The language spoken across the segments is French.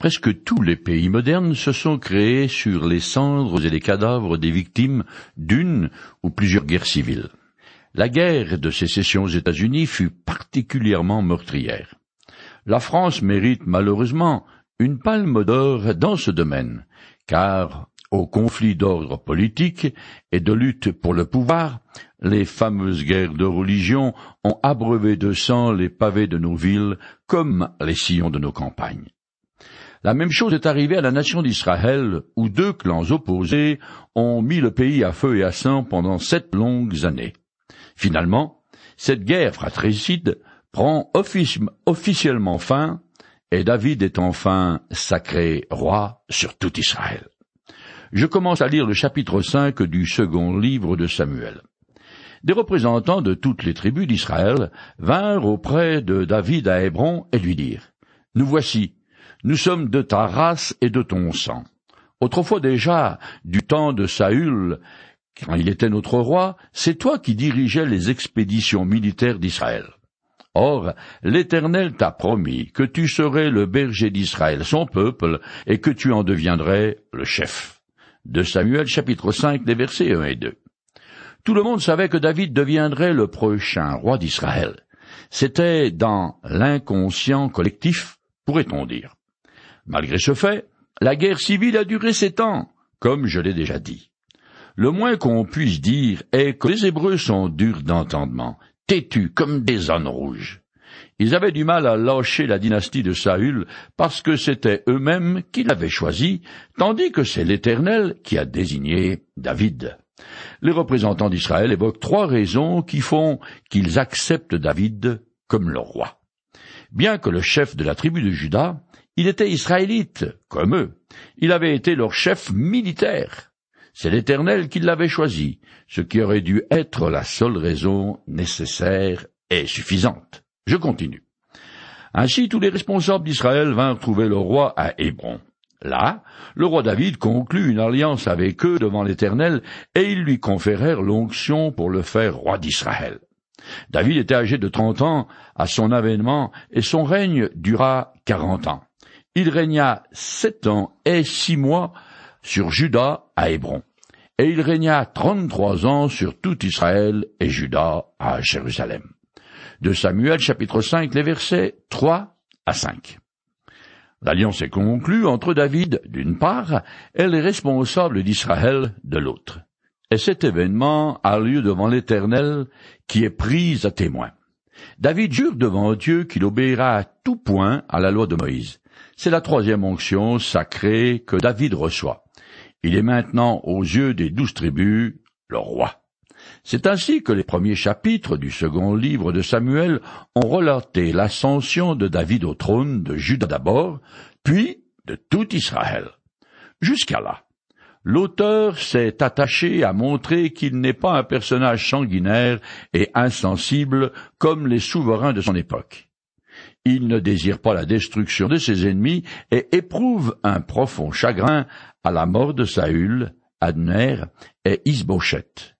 Presque tous les pays modernes se sont créés sur les cendres et les cadavres des victimes d'une ou plusieurs guerres civiles. La guerre de sécession aux États-Unis fut particulièrement meurtrière. La France mérite malheureusement une palme d'or dans ce domaine, car aux conflits d'ordre politique et de lutte pour le pouvoir, les fameuses guerres de religion ont abreuvé de sang les pavés de nos villes comme les sillons de nos campagnes. La même chose est arrivée à la nation d'Israël, où deux clans opposés ont mis le pays à feu et à sang pendant sept longues années. Finalement, cette guerre fratricide prend officiellement fin, et David est enfin sacré roi sur tout Israël. Je commence à lire le chapitre 5 du second livre de Samuel. Des représentants de toutes les tribus d'Israël vinrent auprès de David à Hébron et lui dirent Nous voici, nous sommes de ta race et de ton sang. Autrefois déjà, du temps de Saül, quand il était notre roi, c'est toi qui dirigeais les expéditions militaires d'Israël. Or, l'Éternel t'a promis que tu serais le berger d'Israël, son peuple, et que tu en deviendrais le chef de Samuel chapitre 5 des versets 1 et 2. Tout le monde savait que David deviendrait le prochain roi d'Israël. C'était dans l'inconscient collectif, pourrait-on dire. Malgré ce fait, la guerre civile a duré sept ans, comme je l'ai déjà dit. Le moins qu'on puisse dire est que les Hébreux sont durs d'entendement, têtus comme des ânes rouges. Ils avaient du mal à lâcher la dynastie de Saül parce que c'était eux-mêmes qui l'avaient choisi, tandis que c'est l'Éternel qui a désigné David. Les représentants d'Israël évoquent trois raisons qui font qu'ils acceptent David comme leur roi. Bien que le chef de la tribu de Juda, il était israélite, comme eux. Il avait été leur chef militaire. C'est l'Éternel qui l'avait choisi, ce qui aurait dû être la seule raison nécessaire et suffisante. Je continue. Ainsi tous les responsables d'Israël vinrent trouver le roi à Hébron. Là, le roi David conclut une alliance avec eux devant l'Éternel, et ils lui conférèrent l'onction pour le faire roi d'Israël. David était âgé de trente ans à son avènement, et son règne dura quarante ans. Il régna sept ans et six mois sur Juda à Hébron, et il régna trente-trois ans sur tout Israël et Juda à Jérusalem de Samuel chapitre 5, les versets 3 à 5. L'alliance est conclue entre David, d'une part, et les responsables d'Israël, de l'autre. Et cet événement a lieu devant l'Éternel, qui est pris à témoin. David jure devant Dieu qu'il obéira à tout point à la loi de Moïse. C'est la troisième onction sacrée que David reçoit. Il est maintenant aux yeux des douze tribus le roi. C'est ainsi que les premiers chapitres du second livre de Samuel ont relaté l'ascension de David au trône de Juda d'abord, puis de tout Israël. Jusqu'à là, l'auteur s'est attaché à montrer qu'il n'est pas un personnage sanguinaire et insensible comme les souverains de son époque. Il ne désire pas la destruction de ses ennemis et éprouve un profond chagrin à la mort de Saül, Adner et Isbochette.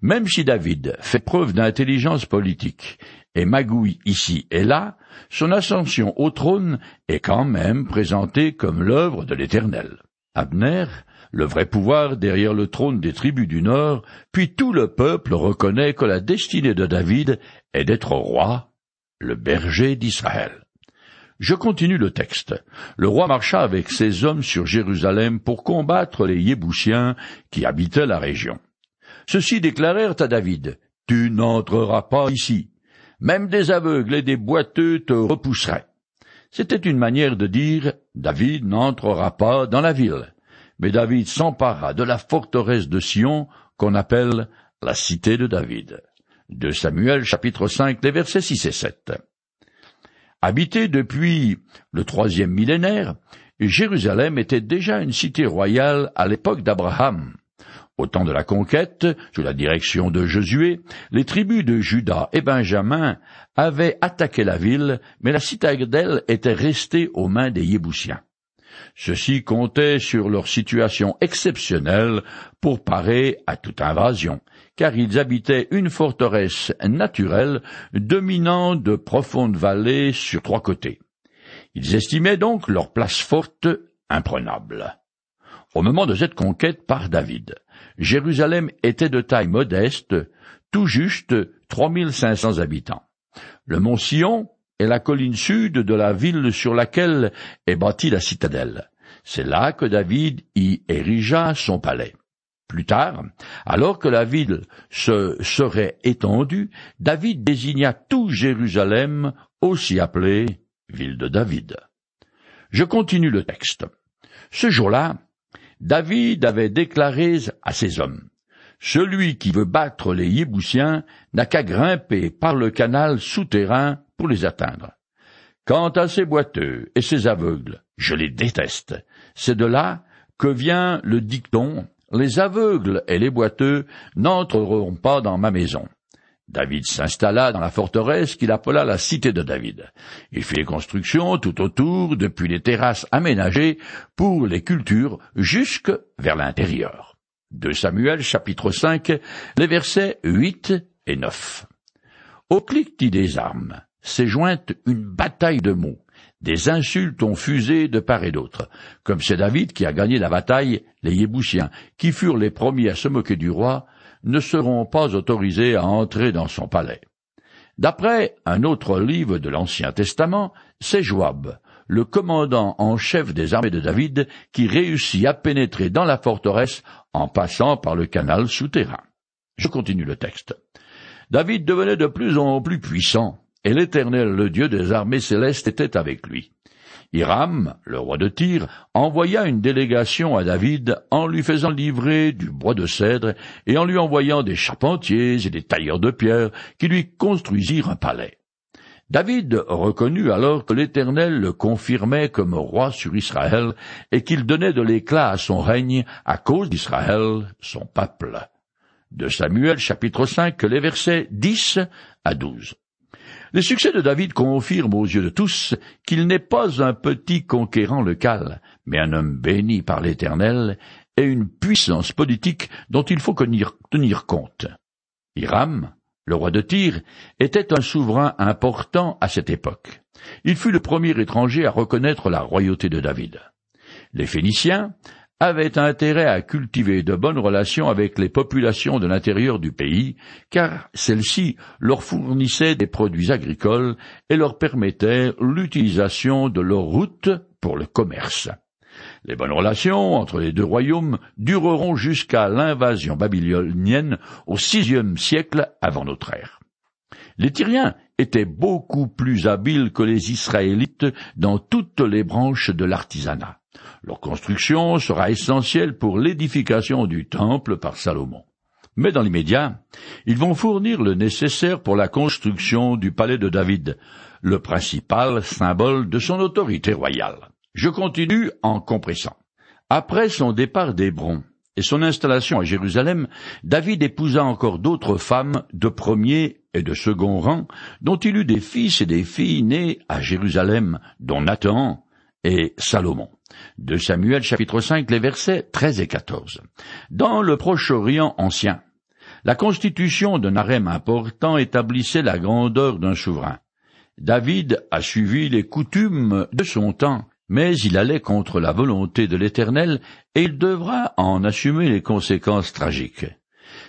Même si David fait preuve d'intelligence politique et magouille ici et là, son ascension au trône est quand même présentée comme l'œuvre de l'Éternel. Abner, le vrai pouvoir derrière le trône des tribus du Nord, puis tout le peuple reconnaît que la destinée de David est d'être roi, le berger d'Israël. Je continue le texte. Le roi marcha avec ses hommes sur Jérusalem pour combattre les Yéboussiens qui habitaient la région. Ceux-ci déclarèrent à David, Tu n'entreras pas ici. Même des aveugles et des boiteux te repousseraient. C'était une manière de dire, David n'entrera pas dans la ville. Mais David s'empara de la forteresse de Sion, qu'on appelle la cité de David. De Samuel chapitre 5, les versets 6 et 7. Habité depuis le troisième millénaire, Jérusalem était déjà une cité royale à l'époque d'Abraham. Au temps de la conquête, sous la direction de Josué, les tribus de Juda et Benjamin avaient attaqué la ville, mais la citadelle était restée aux mains des Yéboussiens. Ceux-ci comptaient sur leur situation exceptionnelle pour parer à toute invasion, car ils habitaient une forteresse naturelle dominant de profondes vallées sur trois côtés. Ils estimaient donc leur place forte imprenable. Au moment de cette conquête par David, Jérusalem était de taille modeste, tout juste 3500 habitants. Le mont Sion est la colline sud de la ville sur laquelle est bâtie la citadelle. C'est là que David y érigea son palais. Plus tard, alors que la ville se serait étendue, David désigna tout Jérusalem, aussi appelé ville de David. Je continue le texte. Ce jour-là, David avait déclaré à ses hommes, Celui qui veut battre les Yéboussiens n'a qu'à grimper par le canal souterrain pour les atteindre. Quant à ces boiteux et ces aveugles, je les déteste. C'est de là que vient le dicton Les aveugles et les boiteux n'entreront pas dans ma maison. David s'installa dans la forteresse qu'il appela la cité de David. Il fit les constructions tout autour, depuis les terrasses aménagées pour les cultures jusque vers l'intérieur. De Samuel chapitre 5, les versets 8 et 9. Au cliquetis des armes s'est jointe une bataille de mots. Des insultes ont fusé de part et d'autre. Comme c'est David qui a gagné la bataille, les Yéboussiens, qui furent les premiers à se moquer du roi, ne seront pas autorisés à entrer dans son palais. D'après un autre livre de l'Ancien Testament, c'est Joab, le commandant en chef des armées de David, qui réussit à pénétrer dans la forteresse en passant par le canal souterrain. Je continue le texte. David devenait de plus en plus puissant, et l'Éternel, le Dieu des armées célestes, était avec lui. Hiram, le roi de Tyr, envoya une délégation à David en lui faisant livrer du bois de cèdre et en lui envoyant des charpentiers et des tailleurs de pierre qui lui construisirent un palais. David reconnut alors que l'Éternel le confirmait comme roi sur Israël et qu'il donnait de l'éclat à son règne à cause d'Israël, son peuple. De Samuel chapitre 5, les versets 10 à 12. Le succès de David confirme aux yeux de tous qu'il n'est pas un petit conquérant local, mais un homme béni par l'Éternel et une puissance politique dont il faut tenir compte. Hiram, le roi de Tyr, était un souverain important à cette époque. Il fut le premier étranger à reconnaître la royauté de David. Les Phéniciens avaient intérêt à cultiver de bonnes relations avec les populations de l'intérieur du pays, car celles-ci leur fournissaient des produits agricoles et leur permettaient l'utilisation de leurs routes pour le commerce. Les bonnes relations entre les deux royaumes dureront jusqu'à l'invasion babylonienne au sixième siècle avant notre ère. Les Tyriens étaient beaucoup plus habiles que les Israélites dans toutes les branches de l'artisanat. Leur construction sera essentielle pour l'édification du temple par Salomon. Mais dans l'immédiat, ils vont fournir le nécessaire pour la construction du palais de David, le principal symbole de son autorité royale. Je continue en compressant. Après son départ d'Hébron et son installation à Jérusalem, David épousa encore d'autres femmes de premier et de second rang, dont il eut des fils et des filles nés à Jérusalem, dont Nathan et Salomon. De Samuel chapitre 5, les versets 13 et 14. Dans le Proche-Orient ancien, la constitution d'un harem important établissait la grandeur d'un souverain. David a suivi les coutumes de son temps, mais il allait contre la volonté de l'Éternel, et il devra en assumer les conséquences tragiques.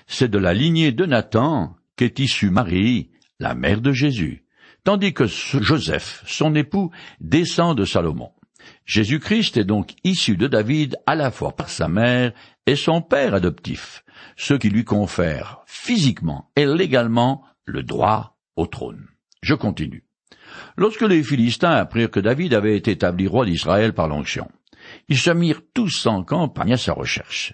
C'est de la lignée de Nathan qu'est issue Marie, la mère de Jésus, tandis que Joseph, son époux, descend de Salomon. Jésus-Christ est donc issu de David à la fois par sa mère et son père adoptif, ce qui lui confère physiquement et légalement le droit au trône. Je continue. Lorsque les Philistins apprirent que David avait été établi roi d'Israël par l'onction, ils se mirent tous en campagne à sa recherche.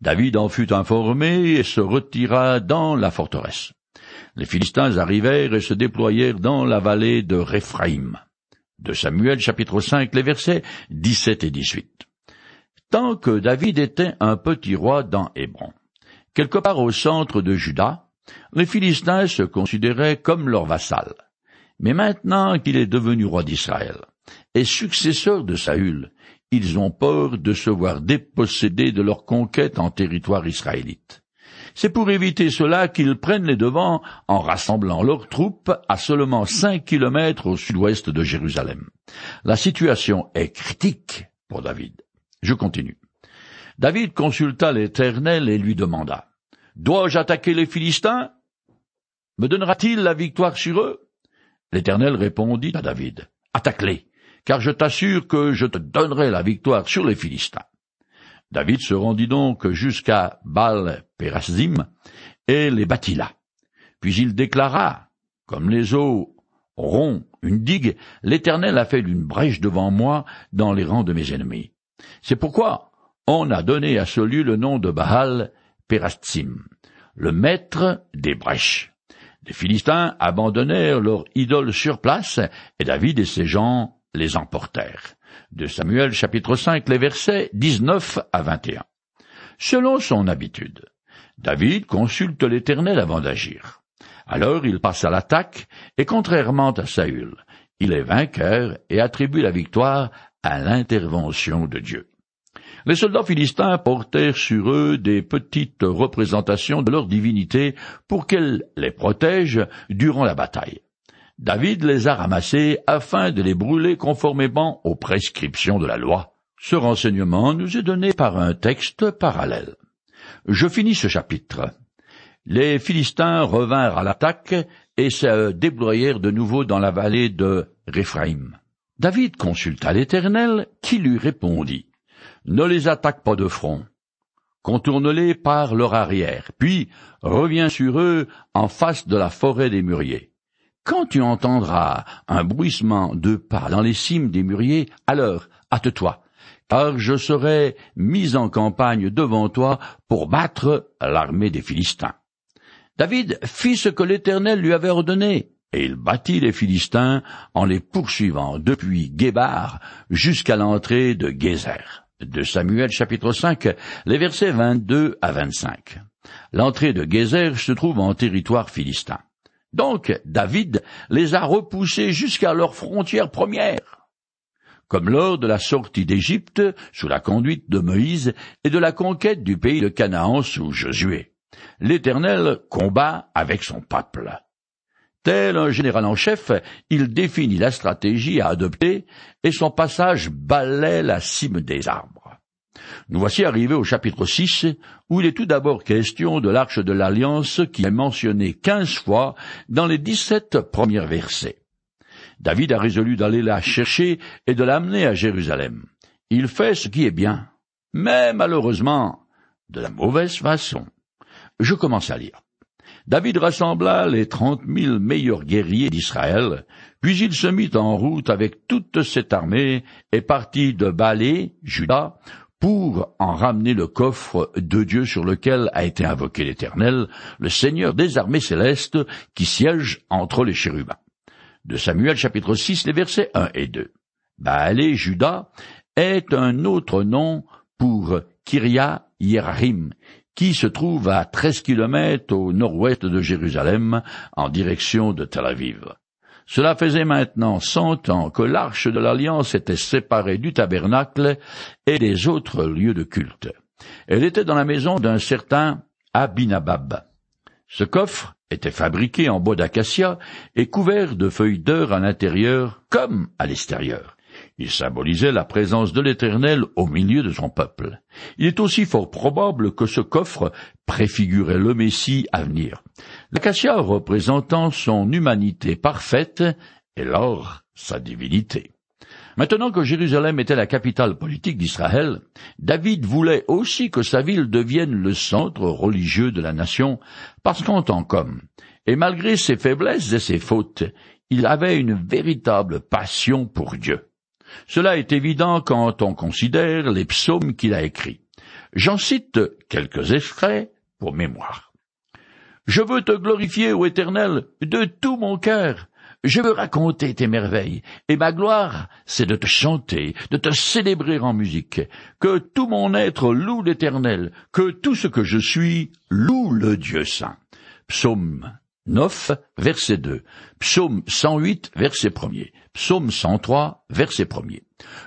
David en fut informé et se retira dans la forteresse. Les Philistins arrivèrent et se déployèrent dans la vallée de Réphraïm de Samuel chapitre 5, les versets 17 et 18. Tant que David était un petit roi dans Hébron, quelque part au centre de Juda, les Philistins se considéraient comme leur vassal. Mais maintenant qu'il est devenu roi d'Israël et successeur de Saül, ils ont peur de se voir dépossédés de leur conquête en territoire israélite. C'est pour éviter cela qu'ils prennent les devants en rassemblant leurs troupes à seulement cinq kilomètres au sud-ouest de Jérusalem. La situation est critique pour David. Je continue. David consulta l'Éternel et lui demanda, Dois-je attaquer les Philistins? Me donnera-t-il la victoire sur eux? L'Éternel répondit à David, Attaque-les, car je t'assure que je te donnerai la victoire sur les Philistins. David se rendit donc jusqu'à Baal Pérazim et les bâtit là. Puis il déclara, comme les eaux rompt une digue, l'Éternel a fait une brèche devant moi dans les rangs de mes ennemis. C'est pourquoi on a donné à ce lieu le nom de Baal Pérazim, le maître des brèches. Les Philistins abandonnèrent leur idole sur place, et David et ses gens les emportèrent. De Samuel chapitre 5, les versets 19 à 21. Selon son habitude, David consulte l'Éternel avant d'agir. Alors il passe à l'attaque, et contrairement à Saül, il est vainqueur et attribue la victoire à l'intervention de Dieu. Les soldats philistins portèrent sur eux des petites représentations de leur divinité pour qu'elles les protègent durant la bataille. David les a ramassés afin de les brûler conformément aux prescriptions de la loi. Ce renseignement nous est donné par un texte parallèle. Je finis ce chapitre. Les Philistins revinrent à l'attaque et se déployèrent de nouveau dans la vallée de Réphaïm. David consulta l'Éternel, qui lui répondit. Ne les attaque pas de front. Contourne-les par leur arrière, puis reviens sur eux en face de la forêt des mûriers. Quand tu entendras un bruissement de pas dans les cimes des mûriers, alors hâte-toi, car je serai mis en campagne devant toi pour battre l'armée des Philistins. David fit ce que l'Éternel lui avait ordonné, et il battit les Philistins en les poursuivant depuis Guébar jusqu'à l'entrée de Gézer de Samuel chapitre 5, les versets 22 à 25. L'entrée de Gézer se trouve en territoire philistin. Donc David les a repoussés jusqu'à leur frontière première. Comme lors de la sortie d'Égypte sous la conduite de Moïse et de la conquête du pays de Canaan sous Josué. L'Éternel combat avec son peuple. Tel un général en chef, il définit la stratégie à adopter et son passage balaie la cime des arbres. Nous voici arrivés au chapitre 6, où il est tout d'abord question de l'arche de l'alliance qui est mentionnée quinze fois dans les dix-sept premiers versets. David a résolu d'aller la chercher et de l'amener à Jérusalem. Il fait ce qui est bien, mais malheureusement de la mauvaise façon. Je commence à lire. David rassembla les trente mille meilleurs guerriers d'Israël, puis il se mit en route avec toute cette armée et partit de Balé, Juda, pour en ramener le coffre de Dieu sur lequel a été invoqué l'Éternel, le Seigneur des armées célestes, qui siège entre les chérubins. De Samuel chapitre 6, les versets 1 et 2. Baalé, Juda, est un autre nom pour Kiria Yerahim, qui se trouve à treize kilomètres au nord-ouest de Jérusalem, en direction de Tel Aviv. Cela faisait maintenant cent ans que l'arche de l'Alliance était séparée du tabernacle et des autres lieux de culte. Elle était dans la maison d'un certain Abinabab. Ce coffre était fabriqué en bois d'acacia et couvert de feuilles d'or à l'intérieur comme à l'extérieur. Il symbolisait la présence de l'Éternel au milieu de son peuple. Il est aussi fort probable que ce coffre préfigurait le Messie à venir. L'acacia représentant son humanité parfaite et l'or sa divinité. Maintenant que Jérusalem était la capitale politique d'Israël, David voulait aussi que sa ville devienne le centre religieux de la nation, parce qu'en tant qu'homme, et malgré ses faiblesses et ses fautes, il avait une véritable passion pour Dieu. Cela est évident quand on considère les psaumes qu'il a écrits. J'en cite quelques extraits pour mémoire. Je veux te glorifier, ô Éternel, de tout mon cœur. Je veux raconter tes merveilles, et ma gloire, c'est de te chanter, de te célébrer en musique. Que tout mon être loue l'Éternel, que tout ce que je suis loue le Dieu saint. Psaume 9, verset 2. Psaume 108, verset 1er. Psaume 103, verset 1er.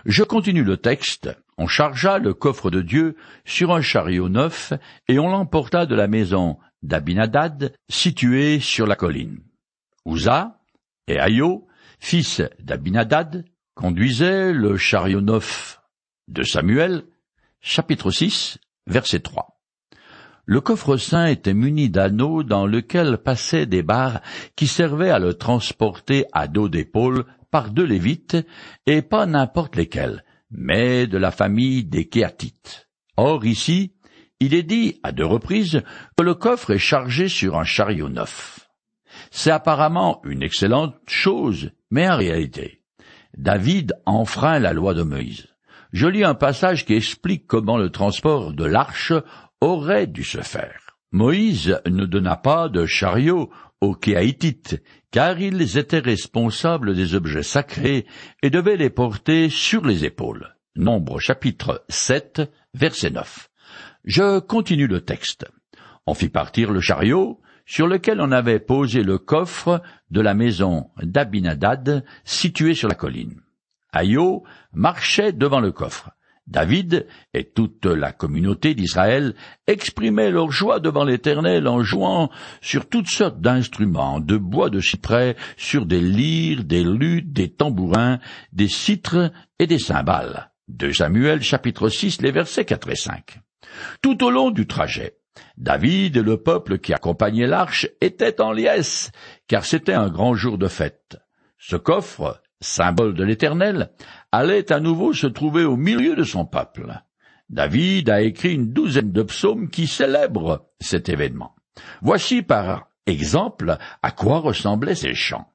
Je continue le texte On chargea le coffre de Dieu sur un chariot neuf, et on l'emporta de la maison d'Abinadad, située sur la colline. Uza et Ayo, fils d'Abinadad, conduisaient le chariot neuf de Samuel, chapitre 6, verset 3. Le coffre saint était muni d'anneaux dans lequel passaient des barres qui servaient à le transporter à dos d'épaule par deux Lévites, et pas n'importe lesquels, mais de la famille des Kéatites. Or ici, il est dit à deux reprises que le coffre est chargé sur un chariot neuf. C'est apparemment une excellente chose, mais en réalité, David enfreint la loi de Moïse. Je lis un passage qui explique comment le transport de l'arche aurait dû se faire. Moïse ne donna pas de chariot aux Kéaïtites, car ils étaient responsables des objets sacrés et devaient les porter sur les épaules. Nombre chapitre 7, verset 9. Je continue le texte. On fit partir le chariot, sur lequel on avait posé le coffre de la maison d'Abinadad, située sur la colline. Ayo marchait devant le coffre. David et toute la communauté d'Israël exprimaient leur joie devant l'Éternel en jouant sur toutes sortes d'instruments, de bois de cyprès, sur des lyres, des luttes, des tambourins, des citres et des cymbales. De Samuel chapitre 6 les versets 4 et 5. Tout au long du trajet, David et le peuple qui accompagnait l'arche étaient en liesse, car c'était un grand jour de fête. Ce coffre, symbole de l'Éternel, allait à nouveau se trouver au milieu de son peuple. David a écrit une douzaine de psaumes qui célèbrent cet événement. Voici par exemple à quoi ressemblaient ces chants.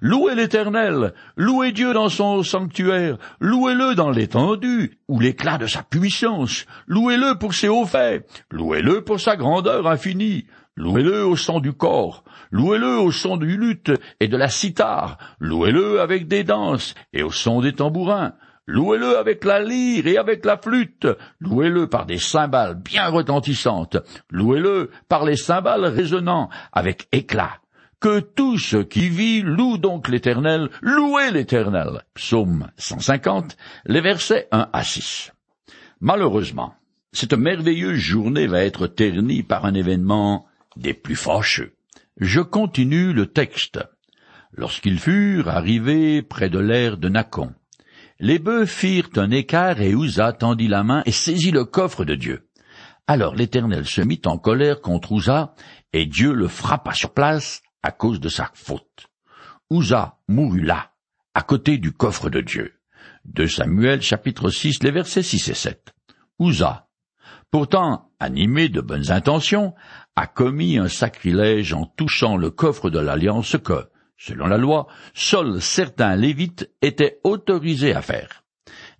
Louez l'Éternel, louez Dieu dans son sanctuaire, louez-le dans l'étendue, ou l'éclat de sa puissance, louez-le pour ses hauts faits, louez-le pour sa grandeur infinie, louez-le au son du corps, louez-le au son du luth et de la cithare, louez-le avec des danses et au son des tambourins, louez-le avec la lyre et avec la flûte, louez-le par des cymbales bien retentissantes, louez-le par les cymbales résonnant avec éclat, que tout ce qui vit loue donc l'Éternel, louez l'Éternel. Psaume 150, les versets 1 à 6. Malheureusement, cette merveilleuse journée va être ternie par un événement des plus fâcheux. Je continue le texte. Lorsqu'ils furent arrivés près de l'air de Nacon, les bœufs firent un écart et Uza tendit la main et saisit le coffre de Dieu. Alors l'Éternel se mit en colère contre Uza, et Dieu le frappa sur place à cause de sa faute. Uza mourut là, à côté du coffre de Dieu. De Samuel chapitre 6, les versets 6 et 7. Uza, pourtant animé de bonnes intentions, a commis un sacrilège en touchant le coffre de l'alliance que, selon la loi, seuls certains lévites étaient autorisés à faire.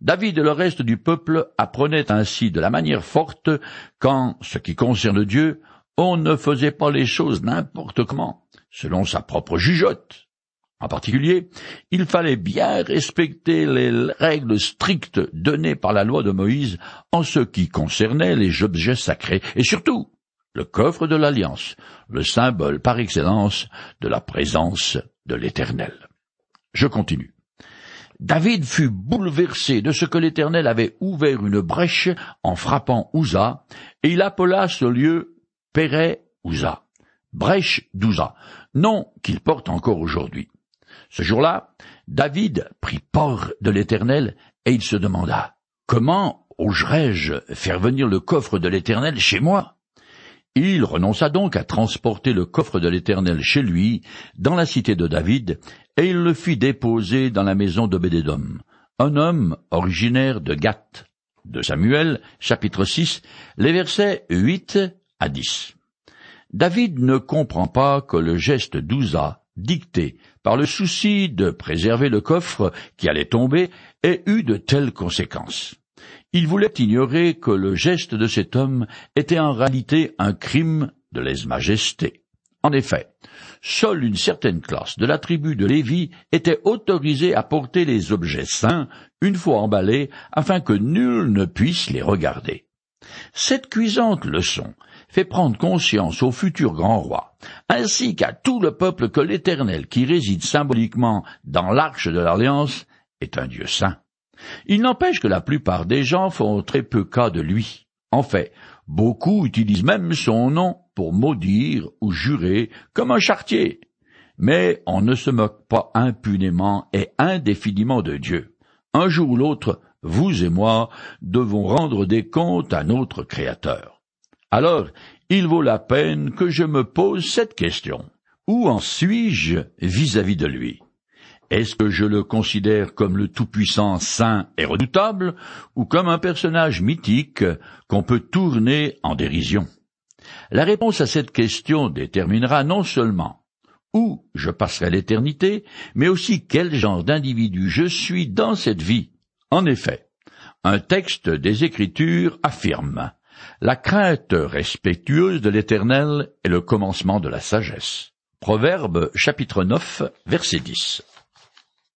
David et le reste du peuple apprenaient ainsi de la manière forte qu'en ce qui concerne Dieu, on ne faisait pas les choses n'importe comment selon sa propre jugeote. En particulier, il fallait bien respecter les règles strictes données par la loi de Moïse en ce qui concernait les objets sacrés, et surtout le coffre de l'Alliance, le symbole par excellence de la présence de l'Éternel. Je continue. David fut bouleversé de ce que l'Éternel avait ouvert une brèche en frappant Uza, et il appela ce lieu Péré Uza brèche d'Ouza, nom qu'il porte encore aujourd'hui. Ce jour-là, David prit port de l'Éternel, et il se demanda, Comment oserais-je faire venir le coffre de l'Éternel chez moi? Il renonça donc à transporter le coffre de l'Éternel chez lui, dans la cité de David, et il le fit déposer dans la maison de Bédédom, un homme originaire de Gath. De Samuel, chapitre 6, les versets 8 à 10. David ne comprend pas que le geste d'Ouza, dicté par le souci de préserver le coffre qui allait tomber, ait eu de telles conséquences. Il voulait ignorer que le geste de cet homme était en réalité un crime de lèse-majesté. En effet, seule une certaine classe de la tribu de Lévi était autorisée à porter les objets saints une fois emballés afin que nul ne puisse les regarder. Cette cuisante leçon fait prendre conscience au futur grand roi, ainsi qu'à tout le peuple que l'Éternel qui réside symboliquement dans l'arche de l'Alliance est un Dieu saint. Il n'empêche que la plupart des gens font très peu cas de lui. En fait, beaucoup utilisent même son nom pour maudire ou jurer comme un chartier. Mais on ne se moque pas impunément et indéfiniment de Dieu. Un jour ou l'autre, vous et moi devons rendre des comptes à notre Créateur. Alors, il vaut la peine que je me pose cette question. Où en suis-je vis-à-vis de lui? Est-ce que je le considère comme le Tout-Puissant saint et redoutable, ou comme un personnage mythique qu'on peut tourner en dérision? La réponse à cette question déterminera non seulement où je passerai l'éternité, mais aussi quel genre d'individu je suis dans cette vie. En effet, un texte des Écritures affirme La crainte respectueuse de l'Éternel est le commencement de la sagesse. Proverbe chapitre 9 verset 10.